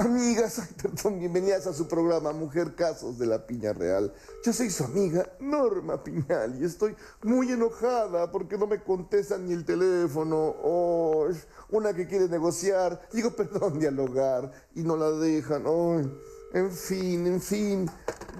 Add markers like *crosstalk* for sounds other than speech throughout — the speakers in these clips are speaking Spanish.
Amigas, bienvenidas a su programa Mujer Casos de la Piña Real. Yo soy su amiga Norma Piñal y estoy muy enojada porque no me contestan ni el teléfono. Oh, una que quiere negociar, digo, *laughs* perdón, dialogar y no la dejan. En fin, en fin,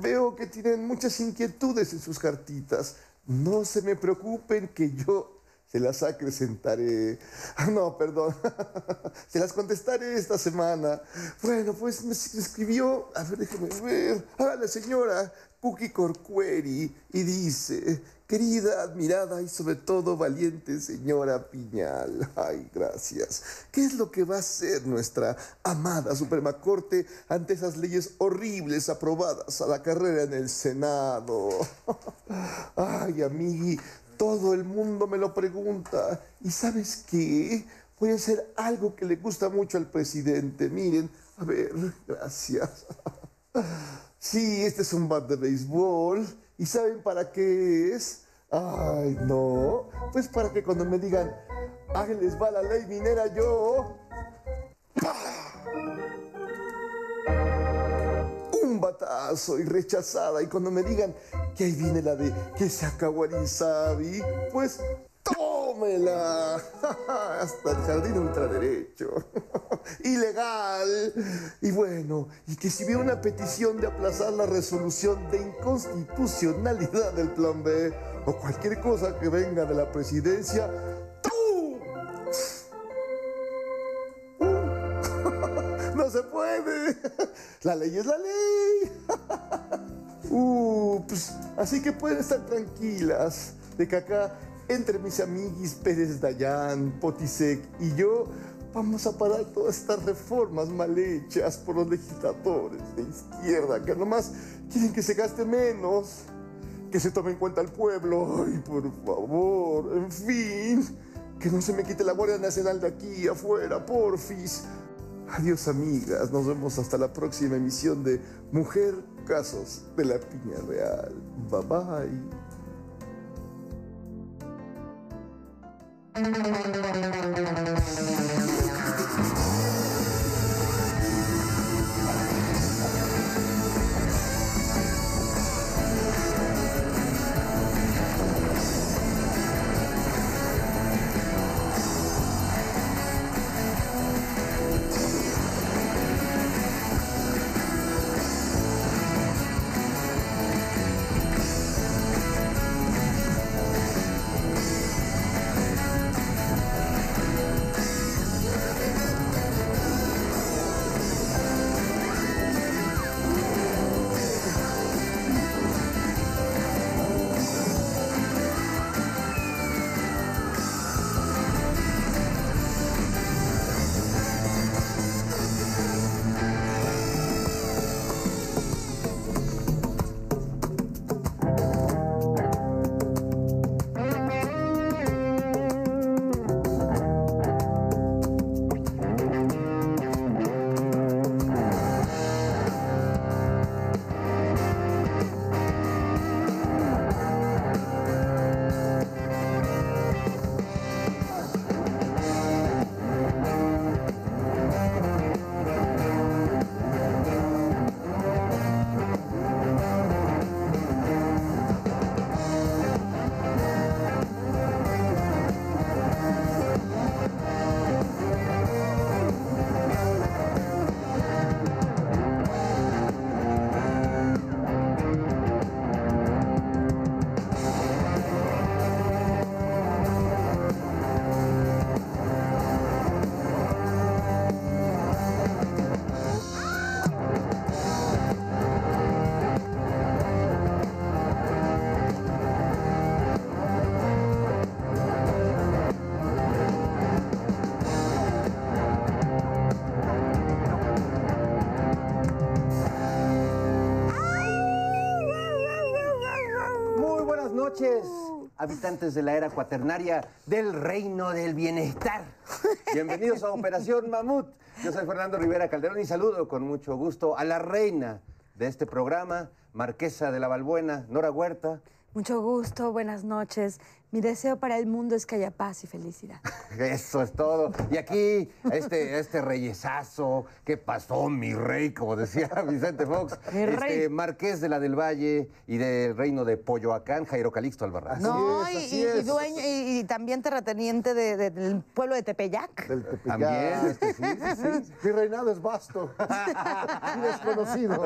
veo que tienen muchas inquietudes en sus cartitas. No se me preocupen que yo se las acrecentaré. *laughs* No, perdón. *laughs* se las contestaré esta semana. Bueno, pues me escribió, a ver, déjeme ver. Ah, la señora Cookie Corcueri y dice, querida, admirada y sobre todo valiente señora Piñal. Ay, gracias. ¿Qué es lo que va a hacer nuestra amada Suprema Corte ante esas leyes horribles aprobadas a la carrera en el Senado? *laughs* Ay, amigui, todo el mundo me lo pregunta. ¿Y sabes qué? Voy a hacer algo que le gusta mucho al presidente. Miren, a ver, *laughs* gracias. Sí, este es un bat de béisbol. ¿Y saben para qué es? Ay, no. Pues para que cuando me digan, ah, les va la ley minera yo. Batazo y rechazada. Y cuando me digan que ahí viene la de que se acabó el Insabi, pues tómela. *laughs* Hasta el jardín ultraderecho. *laughs* Ilegal. Y bueno, y que si viene una petición de aplazar la resolución de inconstitucionalidad del plan B o cualquier cosa que venga de la presidencia, ¡tú! *laughs* No se puede. La ley es la ley. Uh, pues, así que pueden estar tranquilas de que acá, entre mis amiguis Pérez Dayán, Potisek y yo, vamos a parar todas estas reformas mal hechas por los legisladores de izquierda, que nomás quieren que se gaste menos, que se tome en cuenta el pueblo. Ay, por favor, en fin, que no se me quite la Guardia Nacional de aquí afuera, porfis. Adiós amigas, nos vemos hasta la próxima emisión de Mujer Casos de la Piña Real. Bye bye. Noches, habitantes de la era cuaternaria del reino del bienestar. *laughs* Bienvenidos a Operación Mamut. Yo soy Fernando Rivera Calderón y saludo con mucho gusto a la reina de este programa, Marquesa de la Balbuena, Nora Huerta. Mucho gusto, buenas noches. Mi deseo para el mundo es que haya paz y felicidad. *laughs* Eso es todo. Y aquí, este, este reyesazo, ¿qué pasó, mi rey? Como decía *laughs* Vicente Fox. *laughs* Mi rey. Este, Marqués de la del Valle y del reino de Polloacán, Jairo Calixto Albarrás. No, es, y, dueño, y, y también terrateniente de- de- del pueblo de Tepeyac. Del Tepeyac. También, este, sí, sí, sí. Mi reinado es vasto y desconocido.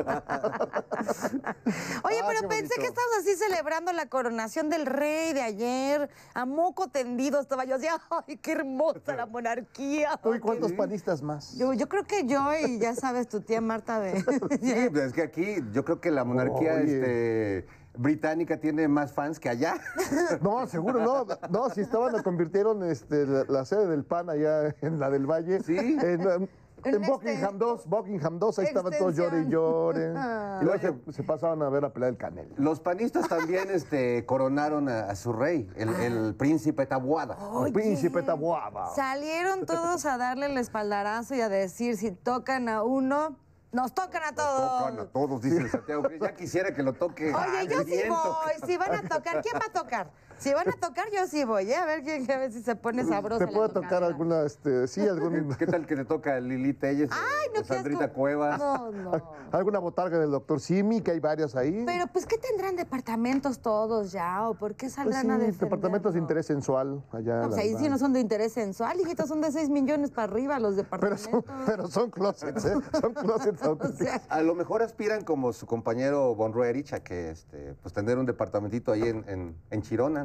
Oye, Ah, pero pensé bonito. que estabas así celebrando la coronación del rey de ayer. A moco tendido estaba yo así, *laughs* ¡ay, qué hermosa la monarquía! ¿Tú y cuántos panistas más? Yo, yo creo que yo y ya sabes, tu tía Marta de... *laughs* Sí, pues es que aquí yo creo que la monarquía Oye. este, británica tiene más fans que allá. *laughs* No, seguro no. No, si estaban, la convirtieron este, la, la sede del PAN allá en la del Valle. Sí. En, en- en Una Buckingham 2, Buckingham 2, ahí estaban todos llore y llore. Y *laughs* luego se, se pasaban a ver a pelear el canel. Los panistas también este, coronaron a, a su rey, el, el príncipe Tabuada. El príncipe Taboada. Salieron *laughs* todos a darle el espaldarazo y a decir, si tocan a uno, nos tocan a todos. Tocan a todos, dice el Santiago. Cris. Ya quisiera que lo toque. Oye, yo sí viento. voy. Si van a tocar, ¿quién va a tocar? Si van a tocar, yo sí voy, ¿eh? A ver, quién, a ver si se pone sabroso. Te puede tocar alguna, este, sí, algún, *laughs* ¿Qué tal que te toca Lili Telles Ay, o no, qué Sandrita. Cuevas? No, no. alguna botarga del doctor Simi, que hay varias ahí. Pero, pues, ¿qué tendrán departamentos todos ya? ¿O por qué Pues saldrán sí, a defenderlo? departamentos de interés sensual allá. No, pues ahí sí no son de interés sensual, hijitos, son de 6 millones para arriba los pero departamentos. son, *laughs* pero son closets, ¿eh? Son closets *laughs* O sea, A lo mejor aspiran como su compañero Von Ruerich a que este, pues tener un departamentito ahí en, en, en Chirona.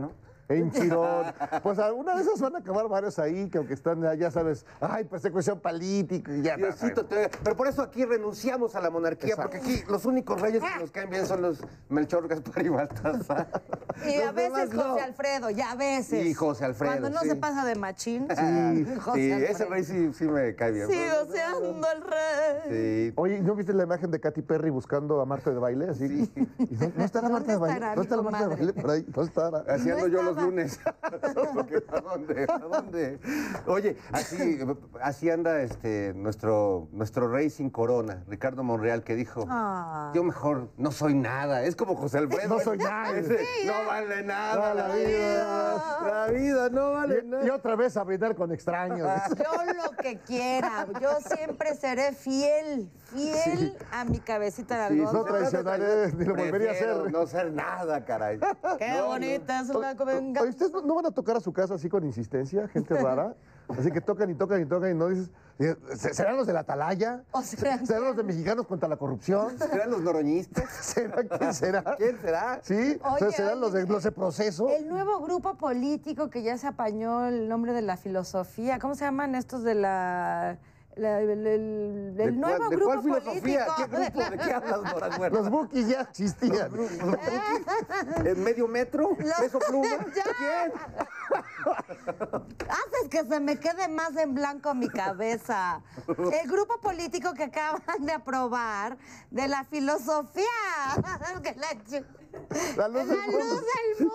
En *laughs* Chirón. Pues alguna de esas van a acabar varios ahí, que aunque están, ya- sabes, ay, persecución política y ya. Diosito, te- pero por eso aquí renunciamos a la monarquía, Exacto. porque aquí los únicos reyes que nos caen bien son los Melchor, Gaspar y Baltasar. *laughs* y a veces no. José Alfredo, ya a veces. Y José Alfredo, Cuando no sí. se pasa de machín. Sí, *laughs* José sí, ese rey sí, sí me cae bien. Sigo siendo el rey. Sí. Oye, ¿no viste la imagen de Katy Perry buscando a Marta de baile? Así. ¿Y no, no estará ¿Dónde Marta de baile? ¿No estará Marta de baile por ahí? No estará. No yo los. Lunes. *laughs* ¿A dónde? ¿A dónde? Oye, así, así anda este, nuestro, nuestro rey sin corona, Ricardo Monreal, que dijo, Ah. yo mejor no soy nada. Es como José Alfredo. No soy nada. *laughs* Ese, no vale nada No, la la vida. La vida no vale Y, nada. y otra vez a brindar con extraños. *laughs* Yo lo que quiera, yo siempre seré fiel, fiel a mi cabecita de Sí, algodón. no traicionaré, ni lo volvería a hacer. No ser nada, caray. Qué No, bonita es la Oye, venga. ¿ustedes no- van a tocar a su casa así con insistencia? Gente rara. *laughs* Así que tocan y tocan y tocan y no dices. ¿Serán los de la atalaya? O sea, ¿Serán los de mexicanos contra la corrupción? *laughs* ¿Serán los noroñistas? *laughs* ¿Será quién será? ¿Quién será? ¿Sí? o sea, Oye, ¿serán los de, los de proceso? El nuevo grupo político que ya se apañó el nombre de la filosofía, ¿cómo se llaman estos de la... la- el, el- el ¿De nuevo cuál- de grupo cuál filosofía? político? ¿Qué grupo? ¿De qué hablas, Nora Huerta? Los bookies ya existían. ¿En medio metro? *laughs* ¿Peso pluma? *laughs* Ya. ¿Quién? Haces que se me quede más en blanco mi cabeza. El grupo político que acaban de aprobar de la filosofía. *laughs* Que la luz del mundo. luz del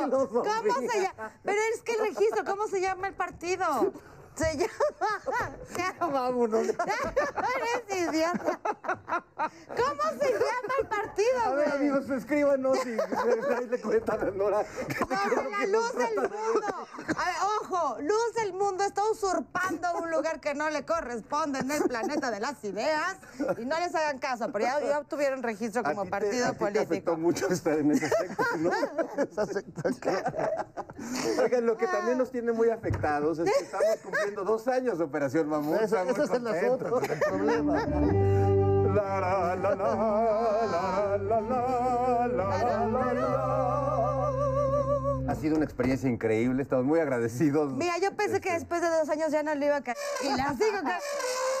mundo. ¿Cómo se llama? Pero es que el registro, ¿cómo se llama el partido? Se llama. *laughs* Ya, Vámonos. *laughs* Eres idiota. ¿Cómo se llama el partido, A ver, güey? amigos, escríbanos y *laughs* le cuentan a Nora. que la que luz del de- mundo. A ver, ojo, luz del mundo está usurpando un lugar que no le corresponde en el planeta de las ideas. Y no les hagan caso, pero ya, ya obtuvieron registro A como ti te- partido a ti Te afectó político. mucho estar en ese sector, ¿no? Esa secta Oigan, lo que también nos tiene muy afectados es que estamos cumpliendo haciendo dos años de Operación Mamut. Eso, esas en las otras. La, la, la, la, la, la, la, Ha sido una experiencia increíble, estamos muy agradecidos. Mira, yo pensé que después de dos años ya no le iba a caer. Y la sigo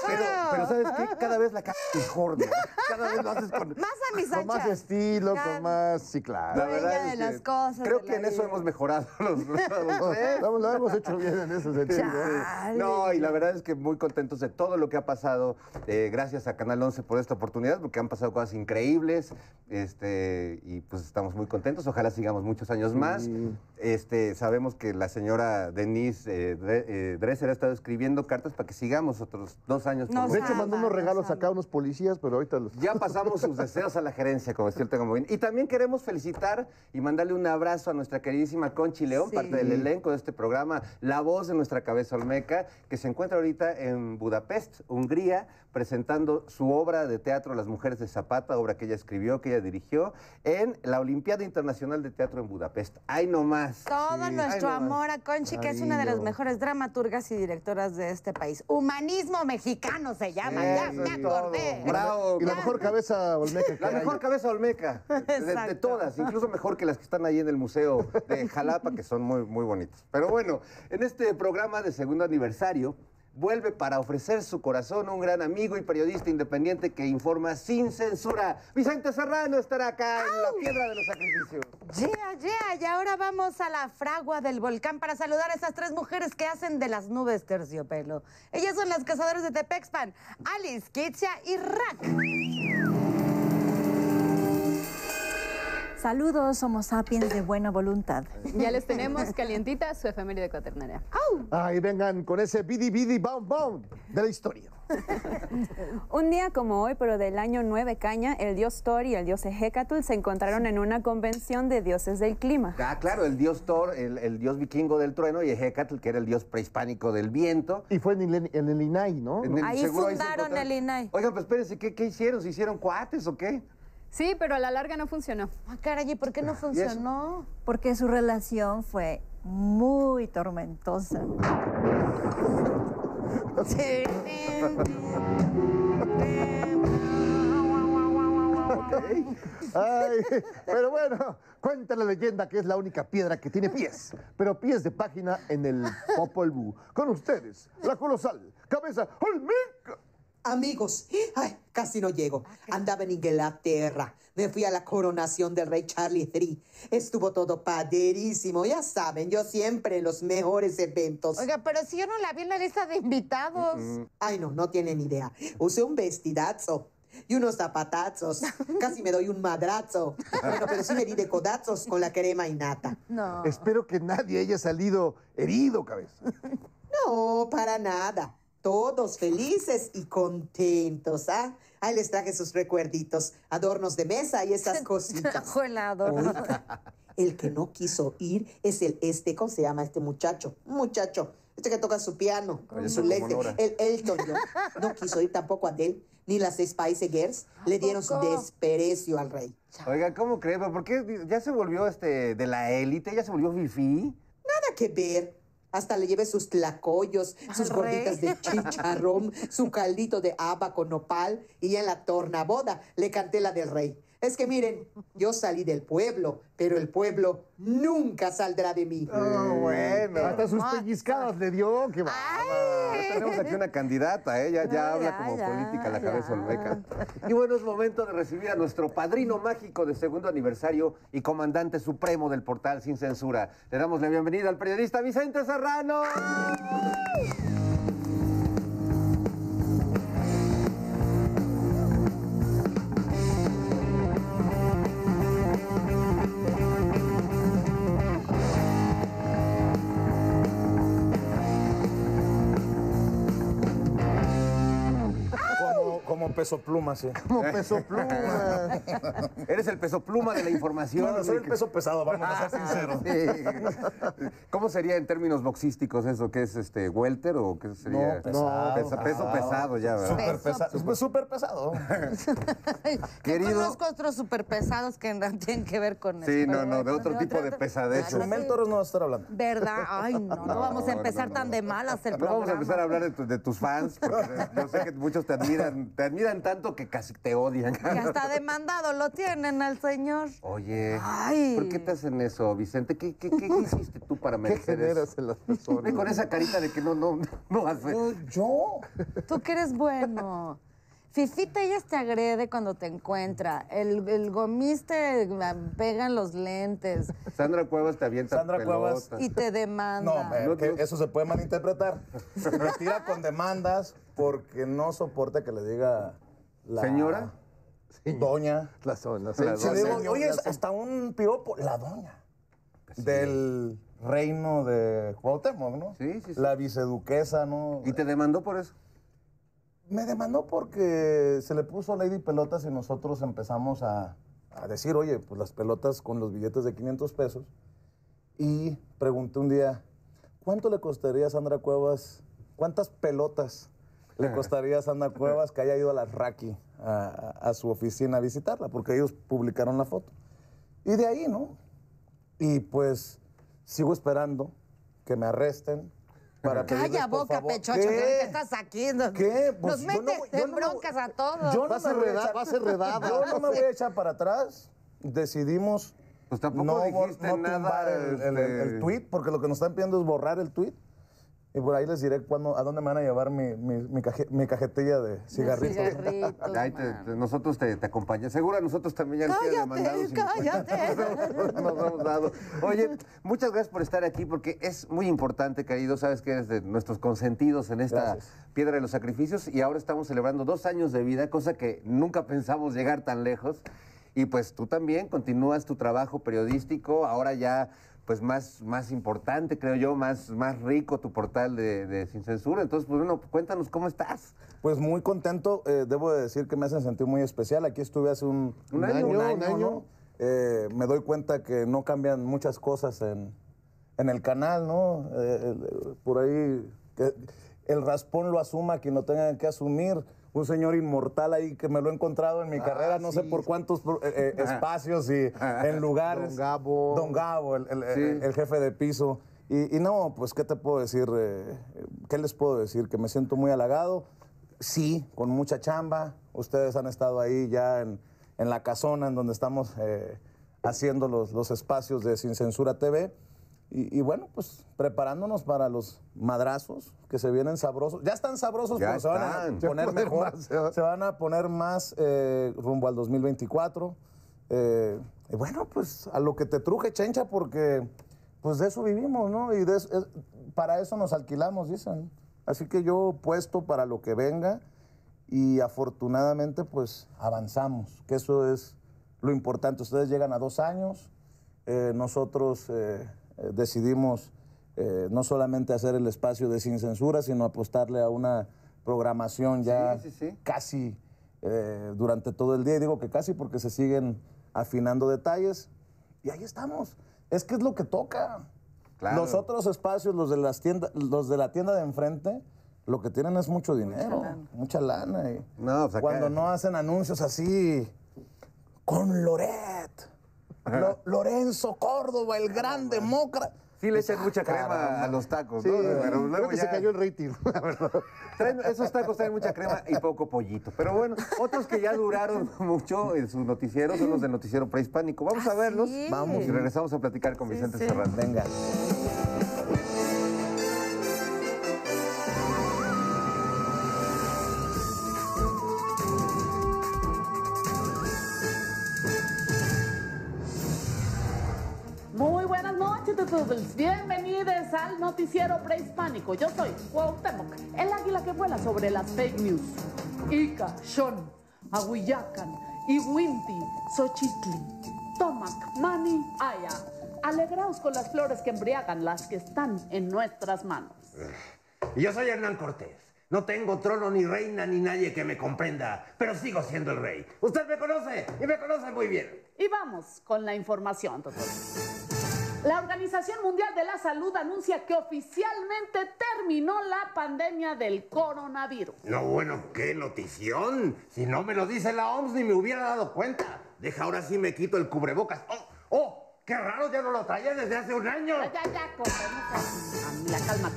pero, pero ¿sabes qué? Cada vez la ca mejor, ¿no? Cada vez lo haces con... *laughs* Más a mis Con más estilo, con más. Sí, La claro. Dueña verdad de es las que cosas Creo de que la en eso vida. hemos mejorado *laughs* los, los tres. *laughs* Lo, lo hemos hecho bien en ese sentido. Chale. No, y la verdad es que muy contentos de todo lo que ha pasado. eh, gracias a Canal 11 por esta oportunidad, porque han pasado cosas increíbles. Este, y pues estamos muy contentos. Ojalá sigamos muchos años más. Este, sabemos que la señora Denise eh, Dre- eh, Dresser ha estado escribiendo cartas para que sigamos otros dos años. Años. De hecho, mandó unos regalos acá a unos policías, pero ahorita los... Ya pasamos *laughs* sus deseos a la gerencia, como decía el Tengo Muy bien. Y también queremos felicitar y mandarle un abrazo a nuestra queridísima Conchi León, Sí. parte del elenco de este programa, la voz de nuestra cabeza olmeca, que se encuentra ahorita en Budapest, Hungría, presentando su obra de teatro Las Mujeres de Zapata, obra que ella escribió, que ella dirigió, en la Olimpiada Internacional de Teatro en Budapest. ¡Ay, no más! Todo nuestro Ay, no más. amor a Conchi, que es una de las mejores dramaturgas y directoras de este país. Humanismo mexicano se llama, ya me acordé. Bravo. Y la mejor cabeza olmeca La hay. mejor cabeza olmeca, de, de todas, incluso mejor que las que están ahí en el Museo de Jalapa, que son muy, muy bonitas. Pero bueno, en este programa de segundo aniversario, vuelve para ofrecer su corazón un gran amigo y periodista independiente que informa sin censura. Vicente Serrano estará acá en la Piedra de los Sacrificios. Yeah, yeah, y ahora vamos a la fragua del volcán para saludar a esas tres mujeres que hacen de las nubes terciopelo. Ellas son las cazadoras de Tepexpan, Alice, Kitsia y Rack. Saludos, Homo sapiens de buena voluntad. Ya les tenemos calientita su efeméride cuaternaria. Ay, vengan con ese bidi bidi bound bound de la historia. *laughs* Un día como hoy, pero del año 9 caña, el dios Thor y el dios Hecatl se encontraron en una convención de dioses del clima. Ah, claro, el dios Thor, el, el dios vikingo del trueno, y Hecatl, que era el dios prehispánico del viento. Y fue en el, en el INAI, ¿no? En el- Ahí fundaron encontraron. el INAI. Oigan, pues espérense, ¿qué, qué hicieron? ¿Se hicieron cuates o qué? Sí, pero a la larga no funcionó. Ah, caray, ¿y por qué no funcionó? Porque su relación fue muy tormentosa. *laughs* Sí. Ay, pero bueno, cuenta la leyenda que es la única piedra que tiene pies, pero pies de página en el Popol Vuh. Con ustedes, la colosal cabeza Olmeca. Amigos, ay, casi no llego. Andaba en Inglaterra. Me fui a la coronación del rey Charlie III. Estuvo todo padrísimo. Ya saben, yo siempre en los mejores eventos. Oiga, pero si yo no la vi en la lista de invitados. Ay, no, no tienen idea. Usé un vestidazo y unos zapatazos. *laughs* Casi me doy un madrazo. Bueno, pero sí me di de codazos con la crema y nata. No. Espero que nadie haya salido herido, cabeza. No, para nada. Todos felices y contentos, ¿ah? Ahí les traje sus recuerditos, adornos de mesa y esas *laughs* cositas. Oiga, el que no quiso ir es el este, ¿cómo se llama este muchacho? Un muchacho, este que toca su piano, su lente, el Elton John. No quiso ir tampoco Adele, ni las Spice Girls. Le dieron su desprecio al rey. Oiga, ¿cómo creen? ¿Pero ¿Por qué ya se volvió este de la élite? ¿Ya se volvió fifí? Nada que ver. Hasta le llevé sus tlacoyos, sus gorditas de chicharrón, *laughs* su caldito de haba con nopal y en la tornaboda le canté la del rey. Es que miren, yo salí del pueblo, pero el pueblo nunca saldrá de mí. Oh, bueno. Hasta sus pellizcadas le dio, qué tenemos aquí una candidata, ¿eh? Ya, habla ya, como ya, política la cabeza olmeca. Y bueno, es momento de recibir a nuestro padrino mágico de segundo aniversario y comandante supremo del portal Sin Censura. Le damos la bienvenida al periodista Vicente Serrano. Como, como peso pluma, sí. *laughs* Como peso pluma. *laughs* Eres el peso pluma de la información. No, soy el peso pesado, vamos a ser *laughs* sinceros. Sí. ¿Cómo sería en términos boxísticos eso? ¿Qué es este welter o qué sería? No, pesado, Pesa- peso pesado ya, ¿verdad? Súper pesado. Es súper pesado. Querido- Yo conozco otros súper pesados que no tienen que ver con eso. Sí, no, no, de bueno, otro tipo de pesadez. Chumel Torres no va a estar hablando. ¿Verdad? Ay, no, no, vamos a empezar no, tan no. de malas el No programa. vamos a empezar a hablar de, tu- de tus fans, porque yo sé que muchos te admiran, te admiran tanto que casi te odian. Que hasta demandado lo tienen al señor. Oye, Ay. ¿por qué te hacen eso, Vicente? ¿Qué, qué, qué hiciste tú para *laughs* ¿Qué merecer generas eso? en las personas? con esa carita de que no, no, no hace. Yo. Tú que eres bueno. Fifita, ellas te agrede cuando te encuentra. El, el gomis te pega en los lentes Sandra Cuevas te avienta Sandra pelotas. Cuevas. y te demanda. No, me- No, que no. eso se puede malinterpretar. Me tira con demandas porque no soporta que le diga la ¿Señora? Doña. La zona. Doña. digo, oye, es hasta un piropo, la doña. Del reino de Cuauhtémoc, ¿no? Sí, sí, sí. La viceduquesa, ¿no? ¿Y te demandó por eso? Me demandó porque se le puso Lady Pelotas y nosotros empezamos a, a decir, oye, pues las pelotas con los billetes de 500 pesos. Y pregunté un día, ¿cuánto le costaría a Sandra Cuevas, cuántas pelotas le *laughs* costaría a Sandra Cuevas que haya ido a la Raki a, a- a su oficina a visitarla? Porque ellos publicaron la foto. Y de ahí, ¿no? Y pues sigo esperando que me arresten para pedirles, Calla por boca, favor- pechocho, ¿Qué? que ahorita estás aquí. Nos, ¿Qué? Pues nos yo metes yo en no me voy- broncas a todos. Yo no Va a ser me voy echar- a ser redada. Yo no me voy a echar para atrás. Decidimos Pues tampoco no, bor- dijiste no nada, tumbar el, el- el- el este- tweet, porque lo que nos están pidiendo es borrar el tweet. Y por ahí les diré cuándo, a dónde me van a llevar mi, mi, mi caje- mi cajetilla de cigarritos. Cigarritos, Ahí te- nosotros te, te acompañamos. Seguro a nosotros también ya nos Cállate, demandados cállate. *laughs* nos hemos dado. Oye, muchas gracias por estar aquí porque es muy importante, querido. Sabes que eres de nuestros consentidos en esta Gracias. piedra de los sacrificios y ahora estamos celebrando dos años de vida, cosa que nunca pensamos llegar tan lejos. Y pues tú también continúas tu trabajo periodístico, ahora ya pues más, más importante, creo yo, más, más rico tu portal de, de Sin Censura. Entonces, pues bueno, cuéntanos cómo estás. Pues muy contento, eh, debo de decir que me hacen sentir muy especial. Aquí estuve hace un, Un año, un año. ¿no? Eh, me doy cuenta que no cambian muchas cosas en, en el canal, ¿no? Eh, por ahí, que el raspón lo asuma quien lo tenga que asumir. Un señor inmortal ahí que me lo he encontrado en mi carrera, no sé por cuántos eh, eh, *laughs* espacios y en lugares. Don Gabo. Don Gabo, el, el- Sí. el- el jefe de piso. Y, y no, pues, ¿qué te puedo decir? Eh, ¿Qué les puedo decir? Que me siento muy halagado. Sí, con mucha chamba. Ustedes han estado ahí ya en, en la casona, en donde estamos eh, haciendo los, los espacios de Sin Censura TV. Y, y bueno, pues preparándonos para los madrazos que se vienen sabrosos. Ya están sabrosos, Ya pero se van a están. *laughs* Se poner van a poner mejor. más, se va- Se van a poner más eh, rumbo al 2024. Eh, y bueno, pues a lo que te truje, chencha, porque pues de eso vivimos, ¿no? Y de eso- es- para eso nos alquilamos, dicen. Así que yo puesto para lo que venga y afortunadamente pues avanzamos, que eso es lo importante. Ustedes llegan a dos años, eh, nosotros eh, decidimos eh, no solamente hacer el espacio de sin censura, sino apostarle a una programación ya Sí, sí, sí. casi eh, durante todo el día. Y digo que casi porque se siguen afinando detalles. Y ahí estamos. Es que es lo que toca. Claro. Los otros espacios, los de, las tiendas, los de la tienda de enfrente, lo que tienen es mucho dinero, mucha lana. y No, pues Cuando no hacen anuncios así, con Loret, Lo- Lorenzo Córdoba, el gran demócrata. Sí le echan mucha crema Caramba. a los tacos, Sí, ¿no? Pero luego creo que se cayó el rating, *laughs* la verdad. Traen- esos tacos traen mucha crema y poco pollito. Pero bueno, otros que ya duraron *laughs* mucho en su noticiero son los del noticiero prehispánico. Vamos a ¿Ah, verlos. sí? Vamos y regresamos a platicar con Vicente Serrano. Venga. Todos. Bienvenidos al noticiero prehispánico. Yo soy Cuauhtémoc, el águila que vuela sobre las fake news. Ica, Shon, Ahuillacan, Iwinti, Xochitli, Tomac, Mani, Aya. Alegraos con las flores que embriagan las que están en nuestras manos. Y Yo soy Hernán Cortés. No tengo trono ni reina ni nadie que me comprenda, pero sigo siendo el rey. Usted me conoce y me conoce muy bien. Y vamos con la información, doctor. La Organización Mundial de la Salud anuncia que oficialmente terminó la pandemia del coronavirus. No, bueno, qué notición. Si no me lo dice la OMS ni me hubiera dado cuenta. Deja ahora sí me quito el cubrebocas. ¡Oh! ¡Oh! ¡Qué raro! Ya no lo traía desde hace un año. Ya, ya, ya, seas- Amiga, cálmate.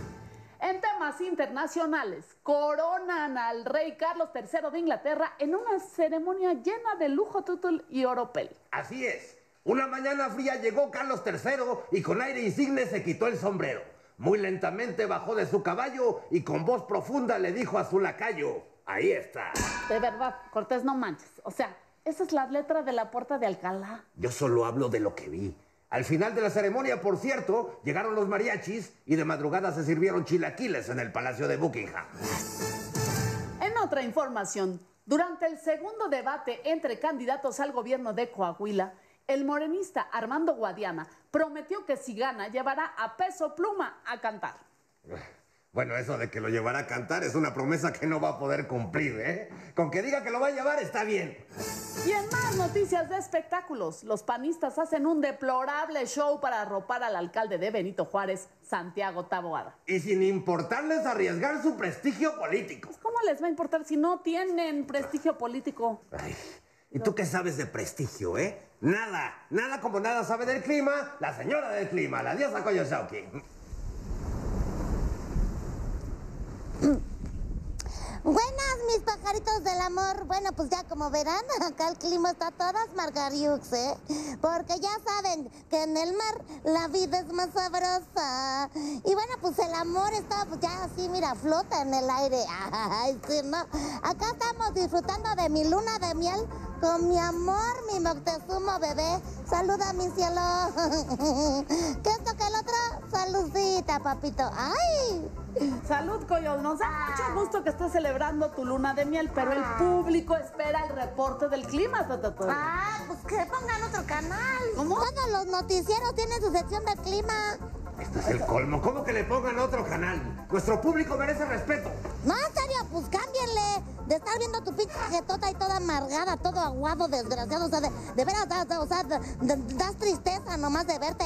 En temas internacionales, coronan al rey Carlos III de Inglaterra en una ceremonia llena de lujo, tutul y oropel. Así es. Una mañana fría llegó Carlos III y con aire insigne se quitó el sombrero. Muy lentamente bajó de su caballo y con voz profunda le dijo a su lacayo, ahí está. De verdad, Cortés, no manches. O sea, esa es la letra de la puerta de Alcalá. Yo solo hablo de lo que vi. Al final de la ceremonia, por cierto, llegaron los mariachis y de madrugada se sirvieron chilaquiles en el Palacio de Buckingham. En otra información, durante el segundo debate entre candidatos al gobierno de Coahuila, el morenista Armando Guadiana prometió que si gana llevará a peso pluma a cantar. Bueno, eso de que lo llevará a cantar es una promesa que no va a poder cumplir, ¿eh? Con que diga que lo va a llevar está bien. Y en más noticias de espectáculos, los panistas hacen un deplorable show para arropar al alcalde de Benito Juárez, Santiago Taboada. Y sin importarles arriesgar su prestigio político. ¿Cómo les va a importar si no tienen prestigio político? Ay, ¿y tú qué sabes de prestigio, eh? Nada, nada como nada sabe del clima, la señora del clima, la diosa Koyosauki. Buenas, mis pajaritos del amor. Bueno, pues ya como verán, *laughs* acá el clima está todas margariux, ¿eh? Porque ya saben que en el mar la vida es más sabrosa. Y bueno, pues el amor está pues ya así, mira, flota en el aire. *laughs* Ay, sí, ¿no? Acá estamos disfrutando de mi luna de miel con mi amor, mi Moctezuma bebé. Saluda, mi cielo. *laughs* ¿Qué esto que el otro? Saludcita, papito. ¡Ay! Salud, Coyol. Nos da mucho gusto que estés celebrando tu luna de miel, pero el público espera el reporte del clima, Tatatón. Ah, pues que pongan otro canal. ¿Cómo? Todos los noticieros tienen su sección de clima. Esto es el colmo. ¿Cómo que le pongan otro canal? Nuestro público merece respeto. No, en serio, pues cámbienle. De estar viendo tu pinche jetota y toda amargada, todo aguado, desgraciado. O sea, de, de veras, da- o sea, da- da- das tristeza nomás de verte.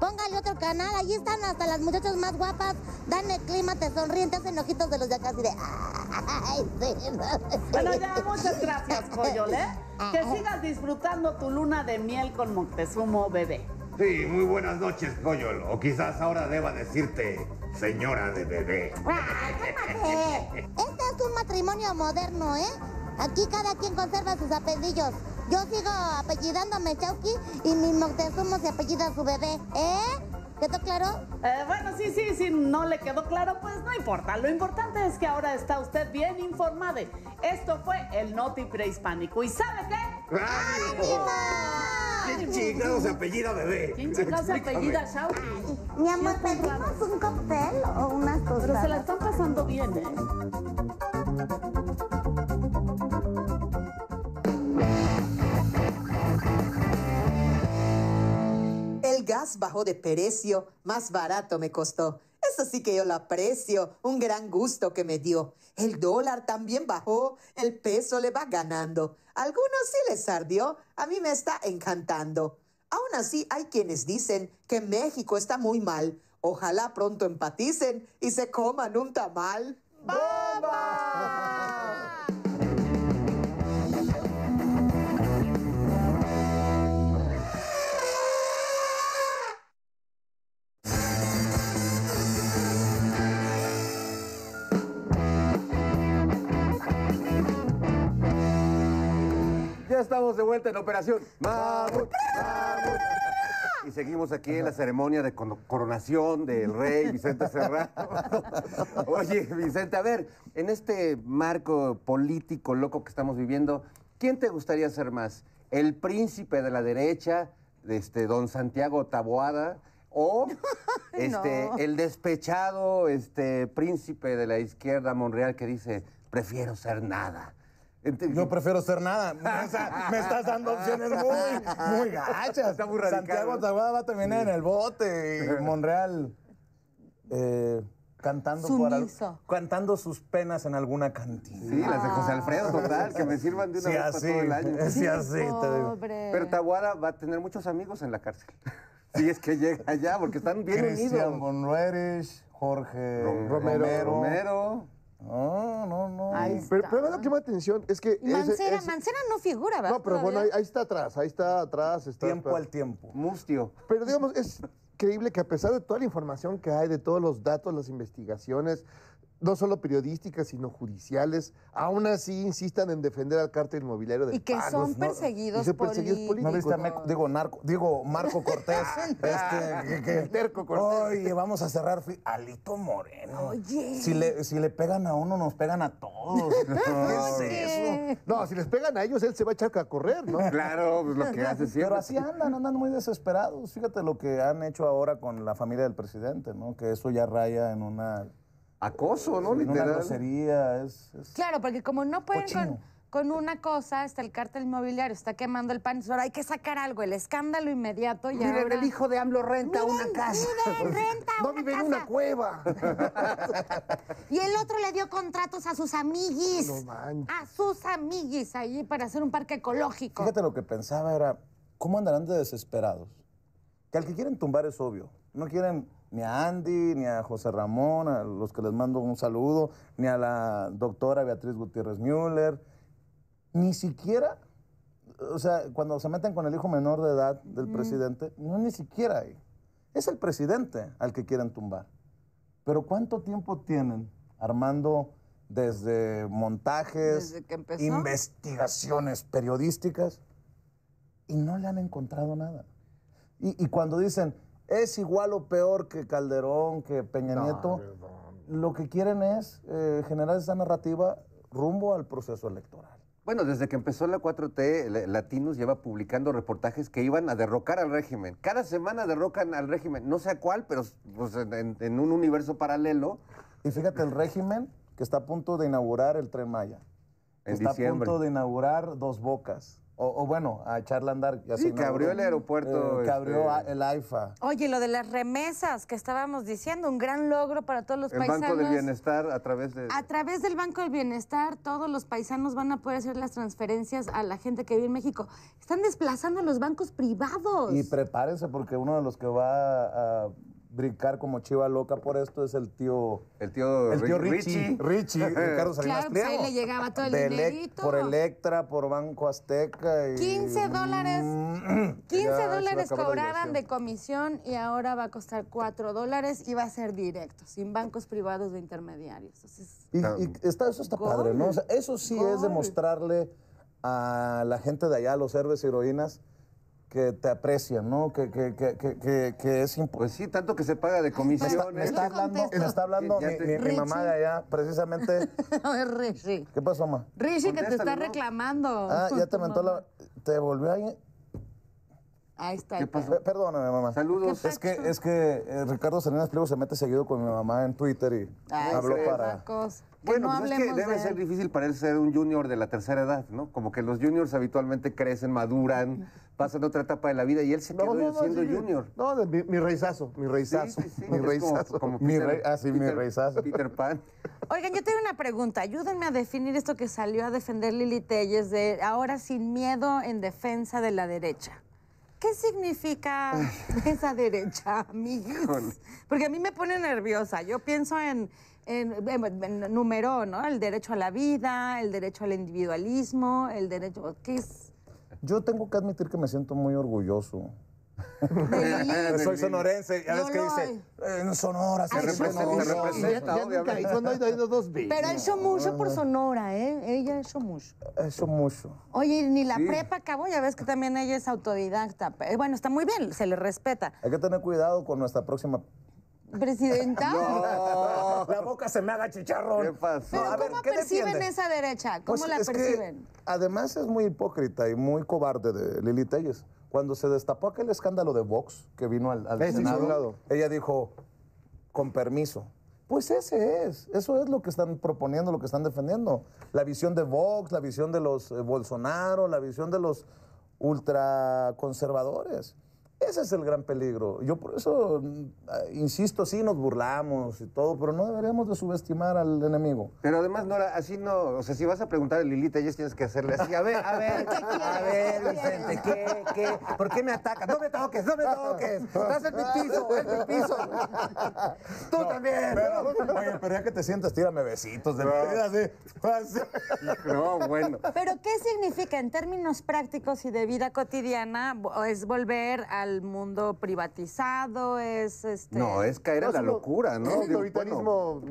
Póngale otro canal, allí están hasta las muchachas más guapas. Dan el clima, te sonríen, te hacen ojitos de los de acá así de. Ay, sí, no. Bueno, ya, muchas gracias, Coyol, ¿eh? *laughs* Que sigas disfrutando tu luna de miel con Moctezumo bebé. Sí, muy buenas noches, Coyol. O quizás ahora deba decirte señora de bebé. *laughs* Ay, cálmate. Este es un matrimonio moderno, ¿eh? Aquí cada quien conserva sus apellidos. Yo sigo apellidándome Chauki y mi Moctezuma se apellida su bebé, ¿eh? ¿Quedó claro? Eh, bueno, sí, sí, sí, no le quedó claro, pues no importa. Lo importante es que ahora está usted bien informada. Esto fue el Noti Prehispánico. ¿Y sabe qué? ¿Quién chingados se apellida bebé? ¿Quién chingados se apellida Shauki? Mi amor, ¿pedimos un cóctel o unas Pero se la tostadas? están pasando bien, ¿eh? Gas bajó de precio, más barato me costó. Eso sí que yo lo aprecio, un gran gusto que me dio. El dólar también bajó, el peso le va ganando. Algunos sí les ardió, a mí me está encantando. Aún así, hay quienes dicen que México está muy mal. Ojalá pronto empaticen y se coman un tamal. Ya estamos de vuelta en Operación Mamut, Mamut. Y seguimos aquí en la ceremonia de coronación del rey Vicente Serrano. *laughs* Oye, Vicente, a ver, en este marco político loco que estamos viviendo, ¿quién te gustaría ser más? ¿El príncipe de la derecha, este, don Santiago Taboada? ¿O *laughs* este, No. el despechado este, príncipe de la izquierda Monreal que dice, prefiero ser nada? Yo prefiero ser nada. O sea, me estás dando opciones muy, muy gachas. Está muy radical, Santiago ¿no? Taboada va a terminar en el bote y Monreal eh, cantando por al- Sumiso. cantando sus penas en alguna cantina. Sí, las de José Alfredo, total, que me sirvan de una Sí, vez para así, todo el año. sí, así, te digo. Pobre. Pero Tabuada va a tener muchos amigos en la cárcel. *laughs* Si es que llega allá, porque están bien Cristian unidos. Bonrueris, Jorge Rom- Romero. Romero. No, no, no. Ahí. Pero, pero lo que me llama atención es que... Mancera, ese- Mancera no figura, ¿verdad? No, pero bueno, ahí, está atrás, ahí está atrás. Está Tiempo al tiempo. Mustio. Pero digamos, es creíble que a pesar de toda la información que hay, de todos los datos, las investigaciones, no solo periodísticas, sino judiciales, aún así insistan en defender al cártel inmobiliario de Y que son perseguidos y son perseguidos políticos. ¿No viste a políticos. Meco- digo, narco, digo, Marco Cortés? *laughs* este, que, que- El terco Cortés. Oye, vamos a cerrar. Alito Moreno. Oye. Si le, si le pegan a uno, nos pegan a todos. *laughs* ¿Qué es eso? No, si les pegan a ellos, él se va a echar a correr, ¿no? Claro, pues lo que hace siempre. Pero así andan, andan muy desesperados. Fíjate lo que han hecho ahora con la familia del presidente, ¿no? Que eso ya raya en una, Acoso, ¿no? una Literal. grosería. Es, es- Claro, porque como no pueden con, una cosa, está el cártel inmobiliario, está quemando el pan, ahora hay que sacar algo, el escándalo inmediato y Miren, ahora... el hijo de AMLO renta una casa. Miren, *laughs* renta No una vive en una cueva. Y el otro le dio contratos a sus amiguis. No manches. A sus amiguis ahí para hacer un parque ecológico. Fíjate lo que pensaba era, ¿cómo andarán de desesperados? Que al que quieren tumbar es obvio. No quieren ni a Andy, ni a José Ramón, a los que les mando un saludo, ni a la doctora Beatriz Gutiérrez Müller, ni siquiera, o sea, cuando se meten con el hijo menor de edad del presidente, no ni siquiera ahí. Es el presidente al que quieren tumbar. Pero ¿cuánto tiempo tienen armando desde montajes, Desde que empezó. investigaciones periodísticas y no le han encontrado nada? Y, y cuando dicen, es igual o peor que Calderón, que Peña Nieto, lo que quieren es eh, generar esa narrativa rumbo al proceso electoral. Bueno, desde que empezó la 4T, la- Latinos lleva publicando reportajes que iban a derrocar al régimen. Cada semana derrocan al régimen, no sé a cuál, pero pues, en, un universo paralelo. Y fíjate, el régimen que está a punto de inaugurar el Tren Maya. En está diciembre. a punto de inaugurar Dos Bocas. O, o bueno, a echarle a andar. ya Sí, se que abrió el aeropuerto, Eh, que abrió este- el AIFA. Oye, lo de las remesas que estábamos diciendo, un gran logro para todos los El paisanos. Banco del Bienestar a través de... A través del Banco del Bienestar, todos los paisanos van a poder hacer las transferencias a la gente que vive en México. Están desplazando a los bancos privados. Y prepárense porque uno de los que va a brincar como chiva loca por esto es el tío... El tío, El tío Ri- Richie. Richie, Ricardo *laughs* Salinas Claro, pues ahí le llegaba todo el De dinerito. por Electra, por Banco Azteca. Y... 15 dólares. Mm, 15 ya se va a dólares cobraban de comisión y ahora va a costar 4 dólares y va a ser directo, sin bancos privados de intermediarios. Entonces, Y, y está, eso está Gol. padre, ¿no? O sea, eso sí es demostrarle a la gente de allá, a los héroes y heroínas, que te aprecian, ¿no? Que, que, que, que, que, que es importante. Pues sí, tanto que se paga de está, me está hablando, me está hablando mi, te- mi- mi mamá de allá, precisamente. *laughs* a ver, Rishi. ¿Qué pasó, mamá? Rishi, que te está ¿no? reclamando. Ah, ya te mentó la... *laughs* ¿Te volvió ahí? Ahí está. ¿Qué pasó? Pe- Perdóname, mamá. Saludos. Es que, es que eh, Ricardo Salinas Pliego se mete seguido con mi mamá en Twitter y Ay, habló sí, para... Bueno, no pues es que debe de ser difícil para él ser un junior de la tercera edad, ¿no? Como que los juniors habitualmente crecen, maduran, pasan otra etapa de la vida y él se quedó siendo sí, junior. No, de mi, mi reizazo, mi reizazo, Sí, sí, sí, mi reizazo. Como, como Mi rey- ah, sí, mi reizazo. Peter Pan. Oigan, yo tengo una pregunta. Ayúdenme a definir esto que salió a defender Lili Telles de ahora sin miedo en defensa de la derecha. ¿Qué significa esa derecha, amigos? Porque a mí me pone nerviosa. Yo pienso en, en, en- en número, ¿no? El derecho a la vida, el derecho al individualismo, el derecho... ¿Qué es? Yo tengo que admitir que me siento muy orgulloso. *laughs* Soy sonorense, ya No ves que dice. "Eh, en Sonora se representa. se mucho". representa, Ya nunca, y cuando ha ido dos *laughs* veces. Pero ha hecho mucho por Sonora, ¿eh? Ella ha hecho mucho. Eso mucho. Oye, ni la Sí. prepa acabó, ya ves que también ella es autodidacta. Eh, Bueno, está muy bien, se le respeta. Hay que tener cuidado con nuestra próxima. Presidenta. *laughs* La boca se me haga chicharrón. ¿Qué pasó? Pero a ver, ¿cómo ¿qué perciben defiende? esa derecha? ¿Cómo Pues la es que, perciben? además es muy hipócrita y muy cobarde de Lili Telles. Cuando se destapó aquel escándalo de Vox que vino al, Senado, ella dijo, con permiso. Pues ese es, eso es lo que están proponiendo, lo que están defendiendo. La visión de Vox, la visión de los eh, Bolsonaro, la visión de los ultraconservadores. Ese es el gran peligro. Yo por eso, mm, insisto, sí nos burlamos y todo, pero no deberíamos de subestimar al enemigo. Pero además, Nora, así no, o sea, si vas a preguntar a Lilita, ellos tienes que hacerle así. A ver, a ver, *laughs* a ver, Vicente, ¿qué, qué? ¿Por qué me atacas? No me toques, no me toques. Estás en mi piso, en mi piso. Tú también. Pero, oye, pero ya que te sientas, tírame besitos de vida, así. así. No, bueno. Pero ¿qué significa en términos prácticos y de vida cotidiana? ¿Es volver al mundo privatizado? ¿Es este...? No, es caer No, la locura, ¿no? Es autoritarismo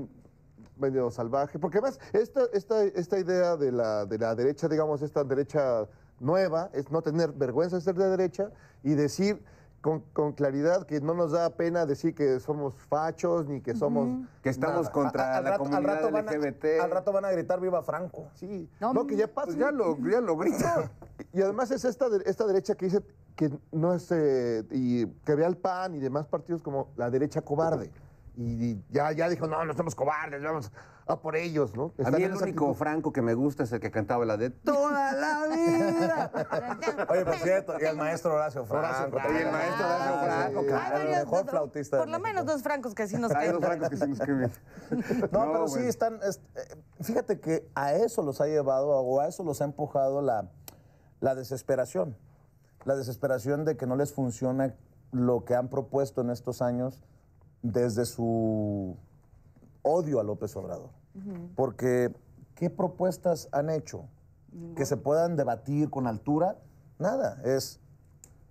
medio salvaje. Porque además, esta, esta, esta idea de la, de la derecha, digamos, esta derecha nueva, es no tener vergüenza de ser de derecha y decir con, con claridad que no nos da pena decir que somos fachos ni que somos... Que estamos nada. contra Al la rato- al comunidad rato van a- LGBT. al rato van a gritar viva Franco. Sí, No, no, que ya pasa. Pues ya lo, ya lo. *laughs* Y además es esta, esta derecha que dice que no es eh, y que ve al PAN y demás partidos como la derecha cobarde, y ya, ya dijo, no, no somos cobardes, vamos a por ellos, ¿no? A Están mí en el único actitud. Franco que me gusta es el que cantaba la de toda la vida. *laughs* Oye, por cierto, y el maestro Horacio Franco. Franco, y el maestro Horacio Franco, sí, claro. Hay el mejor dos- flautista Por lo menos dos francos que sí nos Hay quedan. dos francos que se nos escriben. No, pero sí están. es- eh, fíjate que a eso los ha llevado o a eso los ha empujado la, la desesperación. La desesperación de que no les funciona lo que han propuesto en estos años desde su odio a López Obrador. Porque, ¿qué propuestas han hecho que se puedan debatir con altura? Nada. Es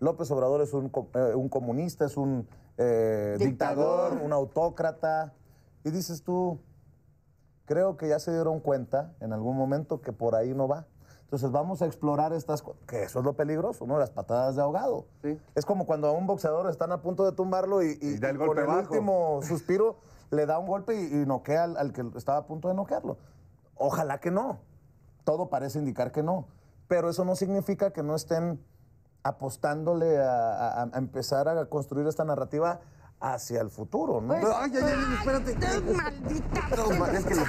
López Obrador es un, eh, un comunista, es un eh, Dictador. dictador, un autócrata. Y dices tú, creo que ya se dieron cuenta en algún momento que por ahí no va. Entonces vamos a explorar estas cosas, que eso es lo peligroso, ¿no? Las patadas de ahogado. Sí. Es como cuando a un boxeador están a punto de tumbarlo y, y- Y da el y con el último suspiro le da un golpe y, y noquea al, al que estaba a punto de noquearlo. Ojalá que no. Todo parece indicar que no. Pero eso no significa que no estén apostándole a, a- a empezar a construir esta narrativa hacia el futuro, ¿no? Ay, ay, ay, espérate. ¡Maldita! No, ma- es que lo-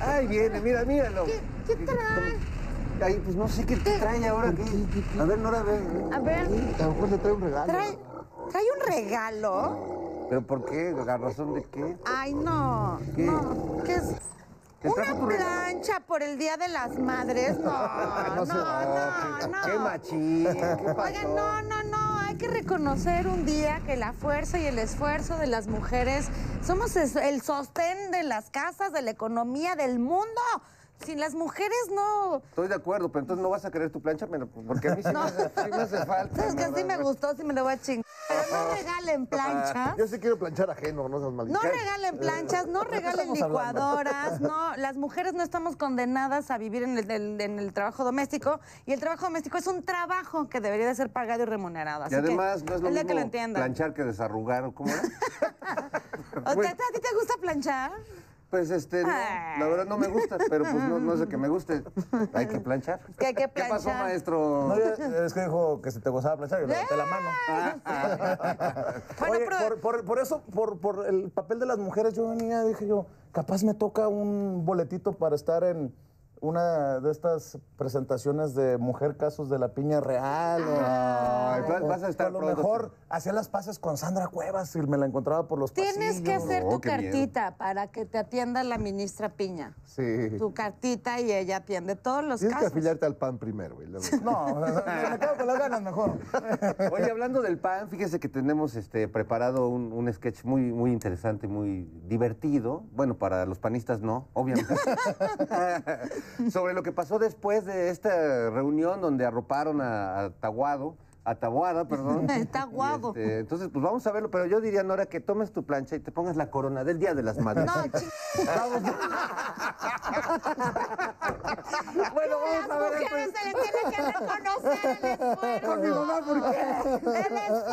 Ay, viene, mira, míralo. ¿Qué trae? Ay, pues no sé qué te trae ahora. ¿qué? A ver, Nora, a ver. A ver, A lo mejor le trae un regalo. ¿trae, ¿trae un regalo? ¿Pero por qué? ¿A razón de qué? Ay, no. ¿Qué? No. ¿Qué es? ¿Te ¿Una plancha por el Día de las Madres? No, *laughs* no, no, no. ¡Qué machín! ¿Qué pasó? Oigan, no, no, no. Hay que reconocer un día que la fuerza y el esfuerzo de las mujeres somos el sostén de las casas, de la economía, del mundo. Sin las mujeres no. Estoy de acuerdo, pero entonces no vas a querer tu plancha, Pero- porque a mí sí, No. me, hace, sí me hace falta. Sabes que sí me gustó, sí me lo voy a chingar. Pero no regalen planchas. Yo sí quiero planchar ajeno, no seas maldito. No regalen planchas, no regalen hablando? licuadoras, no, las mujeres no estamos condenadas a vivir en el, en el trabajo doméstico y el trabajo doméstico es un trabajo que debería de ser pagado y remunerado. Y que además no es lo mismo que lo planchar que desarrugar, ¿o cómo era? *laughs* *laughs* ¿O te- ¿A ti te gusta planchar? Pues este, no, la verdad no me gusta, pero pues no, no es de que me guste. *laughs* Hay que planchar. Que hay que ¿Qué pasó, maestro? No, ya- es que dijo que si te gustaba planchar, yo le levanté la mano. *laughs* Bueno, Oye, pero- por, por- por eso, por, por el papel de las mujeres, yo venía, dije yo, capaz me toca un boletito para estar en una de estas presentaciones de Mujer Casos de la Piña Real. o- Ay, tú vas a o estar a lo pronto. mejor hacía las pases con Sandra Cuevas y me la encontraba por los Tienes que pasillos. hacer Oh, tu miedo. cartita para que te atienda la ministra Piña. Sí. Tu cartita y ella atiende todos los Tienes que casos. afiliarte al PAN primero, güey. luego. No, me quedo con las ganas mejor. *laughs* Oye, hablando del pan, fíjese que tenemos este, preparado un, un sketch muy, muy interesante, muy divertido. Bueno, para los panistas no, obviamente. *laughs* *laughs* Sobre lo que pasó después de esta reunión donde arroparon a, a Taguado. A Tabuada, perdón. *laughs* Taguado. Y, este, entonces, pues vamos a verlo, pero yo diría, Nora, que tomes tu plancha y te pongas la corona del Día de las Madres. No, *laughs* Vamos. *laughs* bueno, vamos a Las ver. mujeres se les tiene que reconocer el esfuerzo. Con mi mamá, ¿por qué?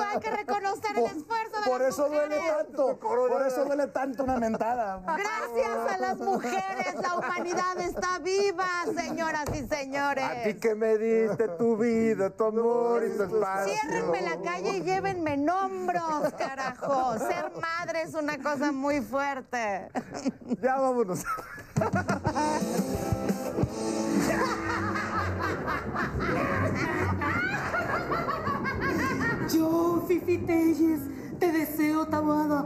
Hay que reconocer el esfuerzo de Por las eso duele mujeres. tanto, por eso duele tanto una mentada. Gracias a las mujeres, la humanidad está viva, señoras y señores. A ti que me diste tu vida, tu amor y tu. Ciérrenme la calle y llévenme en hombros, carajo. Ser madre es una cosa muy fuerte. Ya vámonos. Yo, Fifi Telles, te deseo, Tabuada,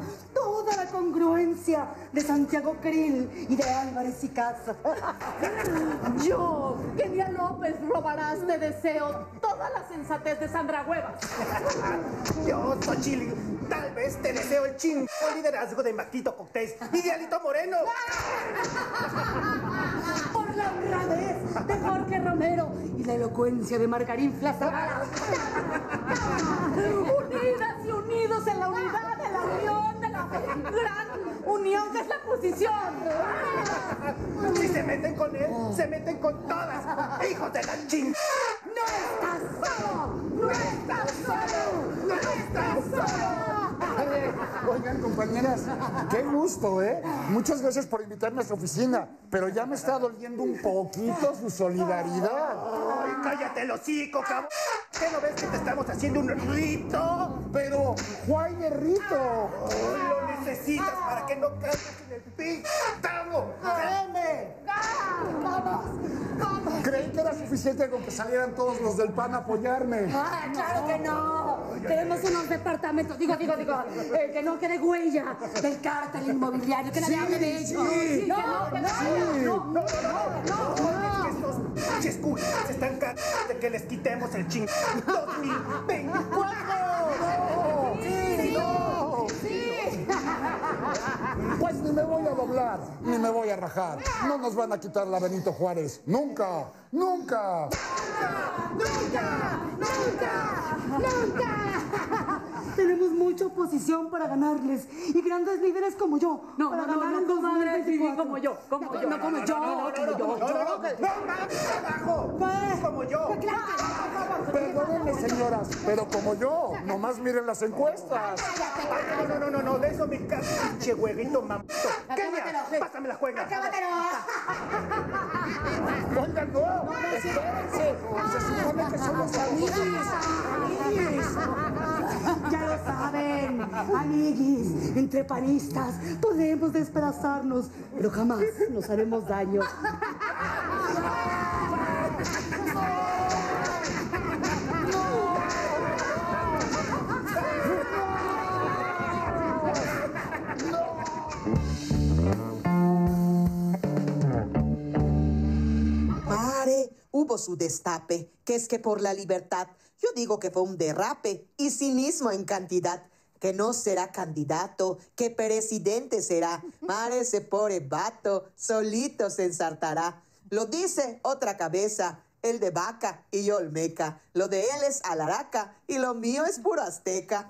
toda la congruencia de Santiago Krill y de Álvarez y Casa. *laughs* Yo, Kenia López Robarás, te deseo toda la sensatez de Sandra Huevas. *laughs* Yo, Xochitl, tal vez te deseo el chingo liderazgo de Maquito Cortés y de Alito Moreno. *laughs* Por la honradez de Jorge Romero y la elocuencia de Margarín Zavala. Unidas y unidos en la unidad de la unión, de gran unión que es la posición. Si se meten con él, se meten con todas. ¡Hijos de la ching! ¡No estás solo! ¡No estás solo! ¡No estás solo! Oigan, compañeras, qué gusto, ¿eh? Muchas gracias por invitarme a su oficina, pero ya me está doliendo un poquito su solidaridad. ¡Ay, cállate el hocico, cabrón! ¿Qué no ves que te estamos haciendo un rito? Pero, ¿cuál de rito? Lo lucecitas para que no caigas pintado. ¡Créeme! ¡Vamos! ¡Vamos! Creí que era suficiente con que salieran todos los del PAN a apoyarme. ¡Ah, claro que no! Tenemos unos departamentos, digo, digo, digo, eh, que no quede huella del cártel inmobiliario, que nadie Sí, hable de ellos. sí. no, no, no, Sí. no, no, no, no. Estos pinches culos se están cagando de que les quitemos el ching 2024. ¡Sí! ¡No! Ni me voy a doblar, ni me voy a rajar. No nos van a quitar la Benito Juárez. ¡Nunca! ¡Nunca! ¡Nunca! ¡Nunca! ¡Nunca! Tenemos mucha oposición para ganarles y grandes líderes como yo. No, para no, no, ganar no, comadre, 2024. como yo, como No, yo. No, como yo, No, no, como no, yo. no, no, no, no. Como yo. Perdónenme, señoras, pero como yo, nomás miren las encuestas. No, no, no, no, de eso me cago, pinche huevito mamito. Sí. pásame la juega. ¡Acábatelo! Oigan, no, espérense. Se supone que somos amigos. Ya lo saben, amiguis, entre panistas podemos despedazarnos, pero jamás nos haremos daño. Mare, hubo su destape, que es que por la libertad, yo digo que fue un derrape, y cinismo en cantidad, que no será candidato, que presidente será. Mare, ese pobre vato, solito se ensartará. Lo dice otra cabeza, el de vaca y yo olmeca. Lo de él es alaraca y lo mío es puro azteca.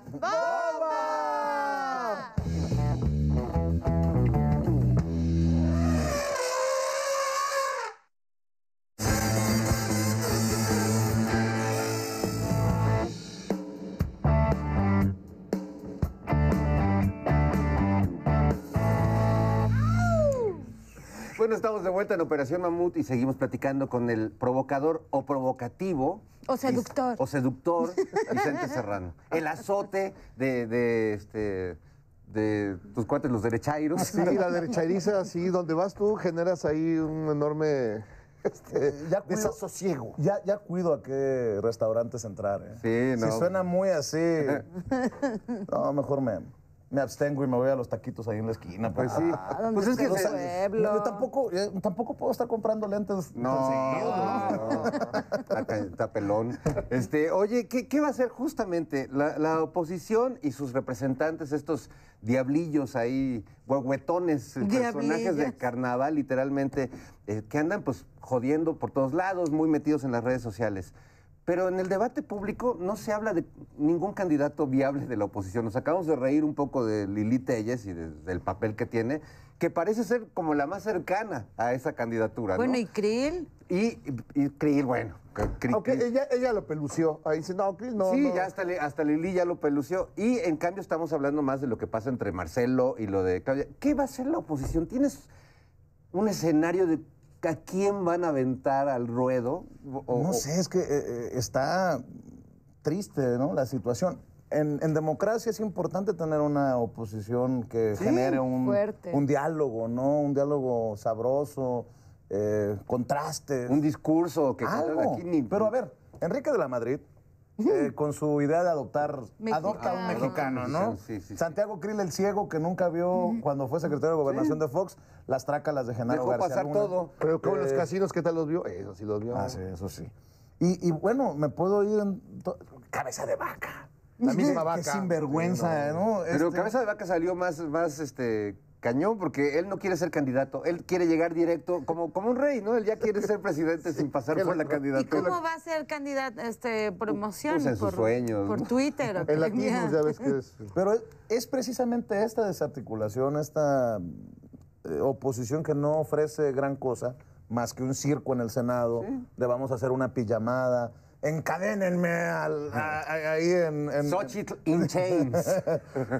Bueno, estamos de vuelta en Operación Mamut y seguimos platicando con el provocador o provocativo. O seductor. O seductor, Vicente Serrano. El azote de, de, este, de tus cuates, los derechairos. Sí, la derechairiza, sí, donde vas tú generas ahí un enorme este, Ya cuido- desasosiego. Ya, ya cuido a qué restaurantes entrar. ¿eh? Sí, no. Si suena muy así, *laughs* no, mejor me, me abstengo y me voy a los taquitos ahí en la esquina. Pues sí. ¿dónde Pues es que se- pueblo? yo tampoco, eh, tampoco puedo estar comprando lentes. No, ¿no? no, está, pelón. Este, oye, ¿qué, qué va a hacer justamente la, la oposición y sus representantes, estos diablillos ahí, huehuetones, eh, personajes de carnaval, literalmente, eh, que andan pues jodiendo por todos lados, muy metidos en las redes sociales? Pero en el debate público no se habla de ningún candidato viable de la oposición. Nos acabamos de reír un poco de Lili Telles y de- del papel que tiene, que parece ser como la más cercana a esa candidatura. ¿no? Bueno, ¿y Krill? Y, y Krill, bueno. Krill- ella, ella lo pelució. Ahí dice, no, Krill, no. sí, no. ya hasta, hasta Lili ya lo pelució. Y en cambio estamos hablando más de lo que pasa entre Marcelo y lo de Claudia. ¿Qué va a hacer la oposición? ¿Tienes un escenario de a quién van a aventar al ruedo? O- No sé, es que eh, eh, está triste, ¿no? La situación. En, en democracia es importante tener una oposición que Sí, genere un, fuerte. un diálogo, ¿no? Un diálogo sabroso, eh, contrastes. Un discurso que algo. aquí ni- Pero a ver, Enrique de la Madrid, eh, *laughs* con su idea de adoptar, adopta a un Mexicano. ¿no? Sí, sí, sí. Santiago Krill, el ciego, que nunca vio cuando fue secretario de Gobernación de Fox, las trácalas de Genaro Dejó García pasar Luna. todo. Pero como los Eh, casinos, ¿qué tal los vio? Eso sí los vio. Ah, sí, eso sí. Y, y bueno, me puedo ir en to- cabeza de vaca. La misma *laughs* Qué vaca. sinvergüenza, ¿no? Pero Este, Cabeza de Vaca salió más, más este, cañón porque él no quiere ser candidato. Él quiere llegar directo como, como un rey, ¿no? Él ya quiere ser presidente *laughs* sin pasar por la ¿Y candidatura. cómo va a ser candidato, este, promoción? Pues en sus por, sueños, Por. Twitter. ¿o qué? El latino, ya ves que es. *laughs* Pero es, es precisamente esta desarticulación, esta eh, oposición que no ofrece gran cosa, más que un circo en el Senado, de vamos a hacer una pijamada. Encadénenme al- *laughs* a- a- ahí en... en Xochitl *laughs* in chains.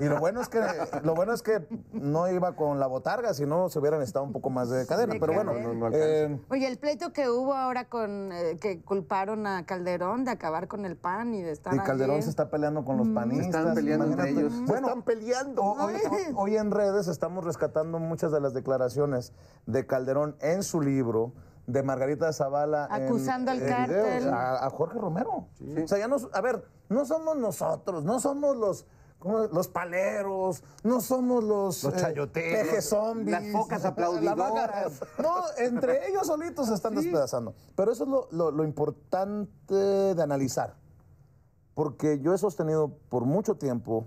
y lo bueno, es que, lo bueno es que no iba con la botarga, si no se hubieran estado un poco más de cadena. De pero bueno. No, no eh, Oye, el pleito que hubo ahora con eh, que culparon a Calderón de acabar con el PAN y de estar y Calderón allí. se está peleando con los panistas. Están peleando entre ellos. Se Bueno, están peleando. ho- hoy, hoy- hoy en redes estamos rescatando muchas de las declaraciones de Calderón en su libro, de Margarita Zavala. en- Acusando al en cártel. videos, A, a Jorge Romero. O sea, ya no, a ver, no somos nosotros, no somos los... ¿cómo? Los paleros, no somos los, Los chayoteros, peje zombies, las focas la aplaudidoras. vaca- No, entre *laughs* ellos solitos se están despedazando. Pero eso es lo, lo- lo importante de analizar. Porque yo he sostenido por mucho tiempo,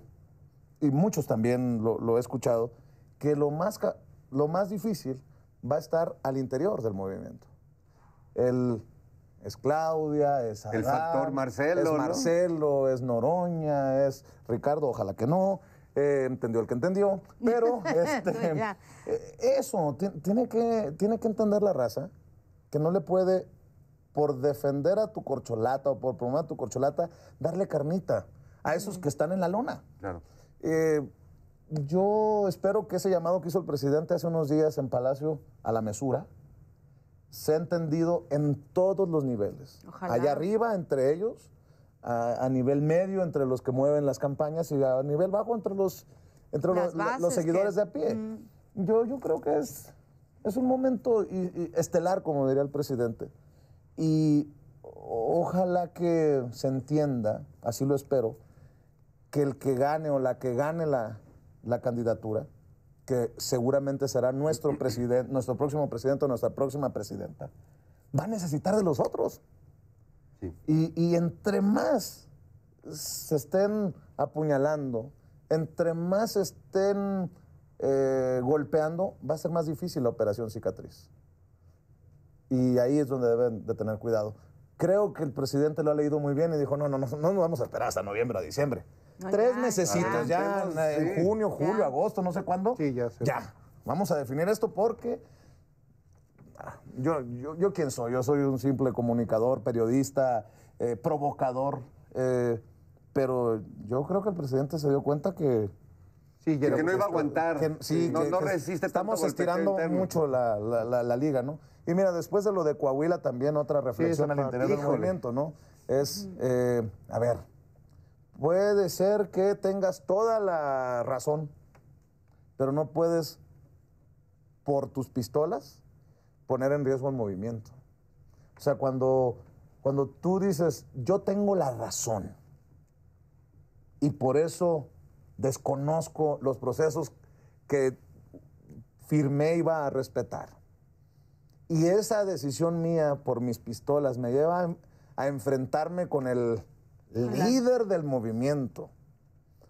y muchos también lo, lo he escuchado, que lo más, ca- lo más difícil va a estar al interior del movimiento. El, es Claudia, es El Adán, factor Marcelo, Es ¿no? Marcelo, es Noroña, es Ricardo, ojalá que no. eh, entendió el que entendió. Pero *laughs* este, Ya. eh, eso, ti- tiene que, tiene que entender la raza que no le puede, por defender a tu corcholata o por promover a tu corcholata, darle carnita a esos que están en la lona. Claro. Eh, yo espero que ese llamado que hizo el presidente hace unos días en Palacio a la mesura sea entendido en todos los niveles. Ojalá. Allá arriba, entre ellos, a, a nivel medio, entre los que mueven las campañas, y a nivel bajo, entre los, entre los, seguidores que- de a pie. Yo, yo creo que es, es un momento y- y estelar, como diría el presidente. Y ojalá que se entienda, así lo espero, que el que gane o la que gane la, la candidatura, que seguramente será nuestro *clears throat* presidente, nuestro próximo presidente o nuestra próxima presidenta, va a necesitar de los otros. Sí. Y, y entre más se estén apuñalando, entre más se estén eh, golpeando, va a ser más difícil la operación cicatriz. Y ahí es donde deben de tener cuidado. Creo que el presidente lo ha leído muy bien y dijo, no, no, no, no nos vamos a esperar hasta noviembre o diciembre. No, Tres mesecitos, ya. en, sí. junio, julio, Ya. agosto, no sé cuándo. Sí, ya sé. Ya, vamos a definir esto porque ah, yo, yo, yo quién soy, yo soy un simple comunicador, periodista, eh, provocador, eh, pero yo creo que el presidente se dio cuenta que... Sí, Que ya no iba a aguantar. que- sí, no, que- no que resiste Estamos estirando mucho la, la- la- la liga, ¿no? Y mira, después de lo de Coahuila también otra reflexión al interior del movimiento, ¿no? Es, eh, a ver, puede ser que tengas toda la razón, pero no puedes, por tus pistolas, poner en riesgo el movimiento. O sea, cuando, cuando tú dices, yo tengo la razón, y por eso desconozco los procesos que firmé iba a respetar. Y esa decisión mía por mis pistolas me lleva a, a enfrentarme con el líder del movimiento.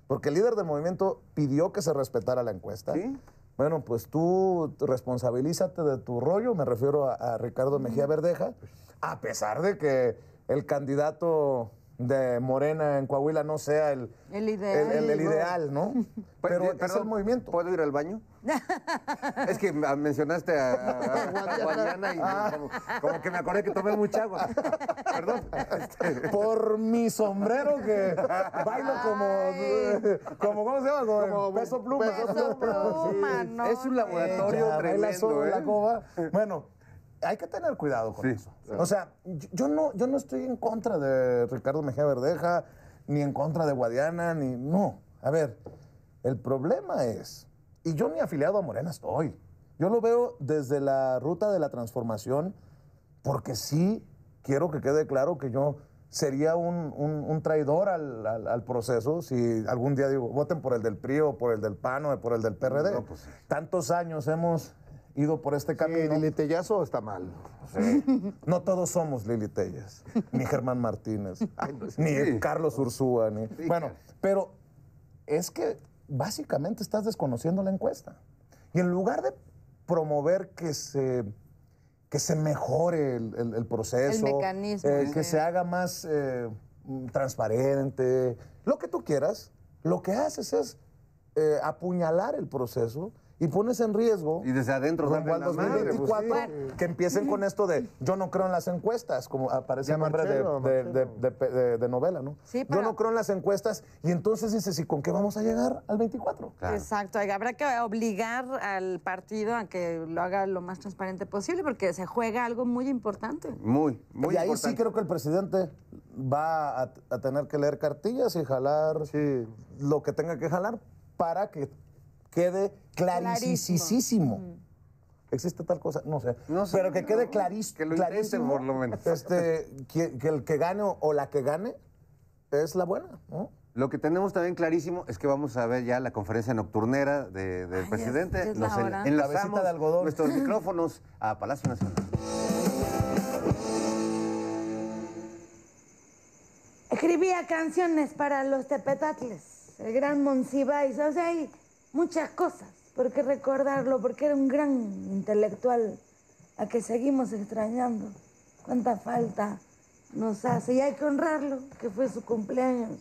Porque el líder del movimiento pidió que se respetara la encuesta. Sí. Bueno, pues tú responsabilízate de tu rollo, me refiero a, a Ricardo Mejía Verdeja, a pesar de que el candidato de Morena en Coahuila no sea el, El ideal. el, el- el ideal, ¿no? *laughs* Pero Pues, es perdón, el movimiento. ¿Puedo ir al baño? *laughs* es que ah, mencionaste a, a- a *laughs* Guadiana y como, como que me acordé que tomé mucha agua. Perdón. Por mi sombrero que bailo como, como ¿cómo se llama? Como, Como peso pluma. Peso pluma, Sí. no. es un laboratorio tremendo, ¿eh? la coba. Bueno, hay que tener cuidado con Sí, eso. claro. O sea, yo, no, yo no estoy en contra de Ricardo Mejía Verdeja, ni en contra de Guadiana, ni. No. A ver, el problema es. Y yo ni afiliado a Morena estoy. Yo lo veo desde la ruta de la transformación, porque sí quiero que quede claro que yo sería un, un- un traidor al, al- al proceso si algún día digo, voten por el del PRI o por el del PAN o por el del PRD. No, pues sí. Tantos años hemos ido por este Sí, camino. Lili Tellazo está mal. *laughs* No todos somos Lili Telles, ni Germán Martínez, *laughs* ni. Carlos Ursúa, ni... Bueno, pero es que básicamente estás desconociendo la encuesta. Y en lugar de promover que se, que se mejore el, el- el proceso, El mecanismo, eh, sí. que se haga más eh, transparente, lo que tú quieras, lo que haces es eh, apuñalar el proceso y pones en riesgo. Y desde adentro rumbo al la madre, pues, 2024 sí. que empiecen con esto de yo no creo en las encuestas, como aparece Ya el nombre de, Marcelo, de- de- de- de- de novela, ¿no? Sí, Yo pero- no creo en las encuestas y entonces dices, ¿y con qué vamos a llegar al 24? Exacto, habrá que obligar al partido a que lo haga lo más transparente posible porque se juega algo muy importante. Muy, muy y ahí importante. sí creo que el presidente va a, a tener que leer cartillas y jalar lo que tenga que jalar para que quede clarísimo. ¿Existe tal cosa? No sé. No sé, Pero que quede no, clarís- que lo clarísimo. por lo menos. Este, que, que el que gane o, la que gane es la buena, ¿no? Lo que tenemos también clarísimo es que vamos a ver ya la conferencia nocturnera de- del presidente. ya es la Nos en- enlazamos de algodón. nuestros *laughs* micrófonos a Palacio Nacional. Escribía canciones para los tepetatles, el gran Monsiváis, o sea, hay muchas cosas por qué recordarlo, porque era un gran intelectual a que seguimos extrañando. Cuánta falta nos hace y hay que honrarlo, que fue su cumpleaños.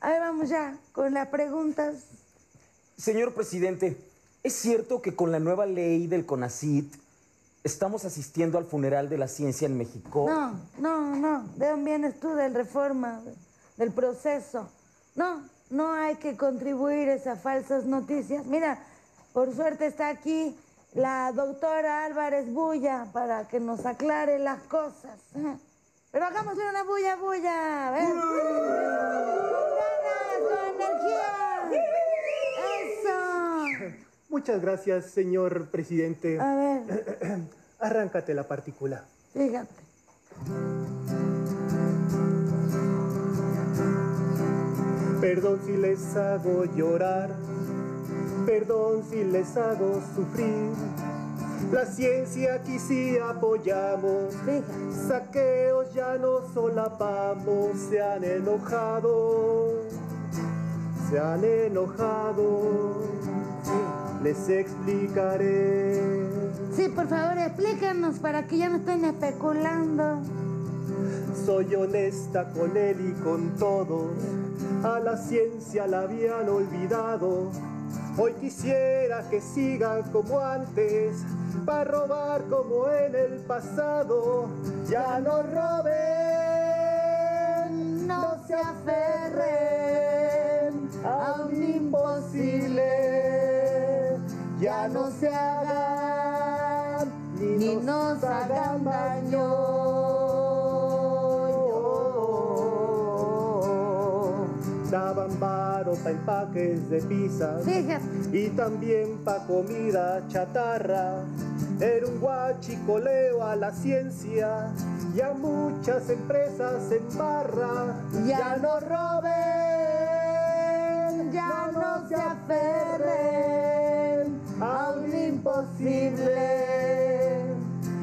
Ahí vamos ya con las preguntas. Señor presidente, ¿es cierto que con la nueva ley del CONACIT estamos asistiendo al funeral de la ciencia en México? No, no, no. ¿De dónde vienes tú? Del reforma, de- del proceso. No, no hay que contribuir a esas falsas noticias. Mira, por suerte está aquí la doctora Álvarez Bulla para que nos aclare las cosas. Pero hagámosle una bulla, bulla. ¿ven? Con ganas, con energía. Eso. Muchas gracias, señor presidente. A ver, *clears throat* Arráncate la partícula. fíjate. Perdón si les hago llorar, perdón si les hago sufrir. La ciencia aquí sí apoyamos, saqueos ya no solapamos, se han enojado, se han enojado, les explicaré. Sí, por favor, explícanos para que ya no estén especulando. Soy honesta con él y con todos. A la ciencia la habían olvidado. Hoy quisiera que sigan como antes, para robar como en el pasado. Ya no roben, no se aferren a un imposible. Ya no se hagan ni nos hagan daño. Daban varo pa' empaques de pizzas y también pa' comida chatarra. Era un guachicoleo a la ciencia y a muchas empresas en barra. Ya no roben, ya no se aferren a un imposible.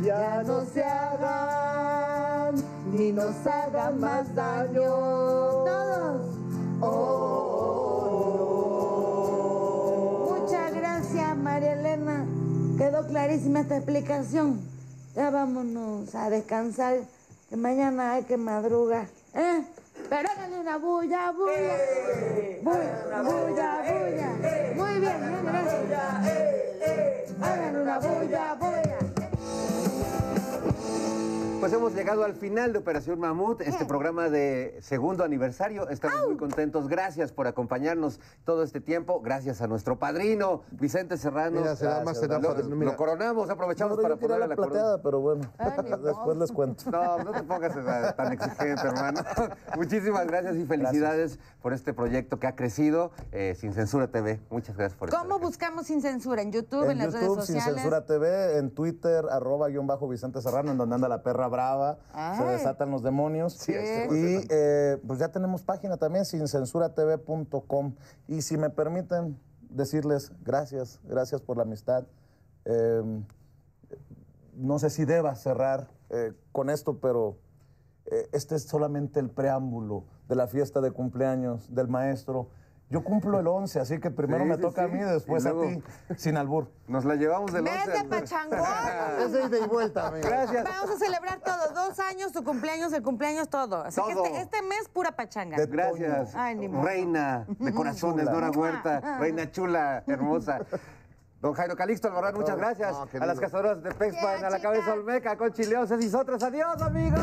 Ya no se hagan ni nos hagan más daño. Todos. Muchas gracias, María Elena. Quedó clarísima esta explicación. Ya vámonos a descansar, que mañana hay que madrugar. ¿Eh? Pero háganle una bulla, bulla. Bulla, bulla, bulla. Muy bien, bien, gracias. Háganle una bulla, bulla. Pues hemos llegado al final de Operación Mamut, este programa de segundo aniversario. Estamos muy contentos. Gracias por acompañarnos todo este tiempo. Gracias a nuestro padrino, Vicente Serrano. Mira, se da más, se da lo, mira. lo coronamos, aprovechamos No, para ponerle la la corona. pero bueno, *laughs* después les cuento. No, no te pongas tan exigente, hermano. *laughs* Muchísimas gracias y felicidades por este proyecto que ha crecido. eh, Sin Censura TV. Muchas gracias por estar ¿Cómo buscamos Sin Censura? ¿En YouTube? ¿En, En las YouTube, redes Sin sociales? Censura TV, en Twitter, arroba guion bajo Vicente Serrano, en donde anda la perra brava, se Ay. desatan los demonios. Sí, y eh, pues ya tenemos página también, sincensuratv.com. Y si me permiten decirles gracias, gracias por la amistad. Eh, no sé si deba cerrar eh, con esto, pero eh, este es solamente el preámbulo de la fiesta de cumpleaños del maestro Yo cumplo el 11, así que primero Sí, me sí, toca sí. a mí, después a ti, sin albur. Nos la llevamos del ¡Ves 11 de al- pachangón! Es de ida y vuelta, amiga. Gracias. Vamos a celebrar todo. Dos años, tu cumpleaños, el cumpleaños, todo. Así Todo. que este, este mes, pura pachanga. De- Gracias. Ay, ni modo. Reina de corazones, Chula. Dora Huerta, reina chula, hermosa. Don Jairo Calixto Albarrán, muchas No, gracias. no, a las cazadoras de Pexpan, a la cabeza chicas. Olmeca, con Chileoses y otros. ¡Adiós, amigos!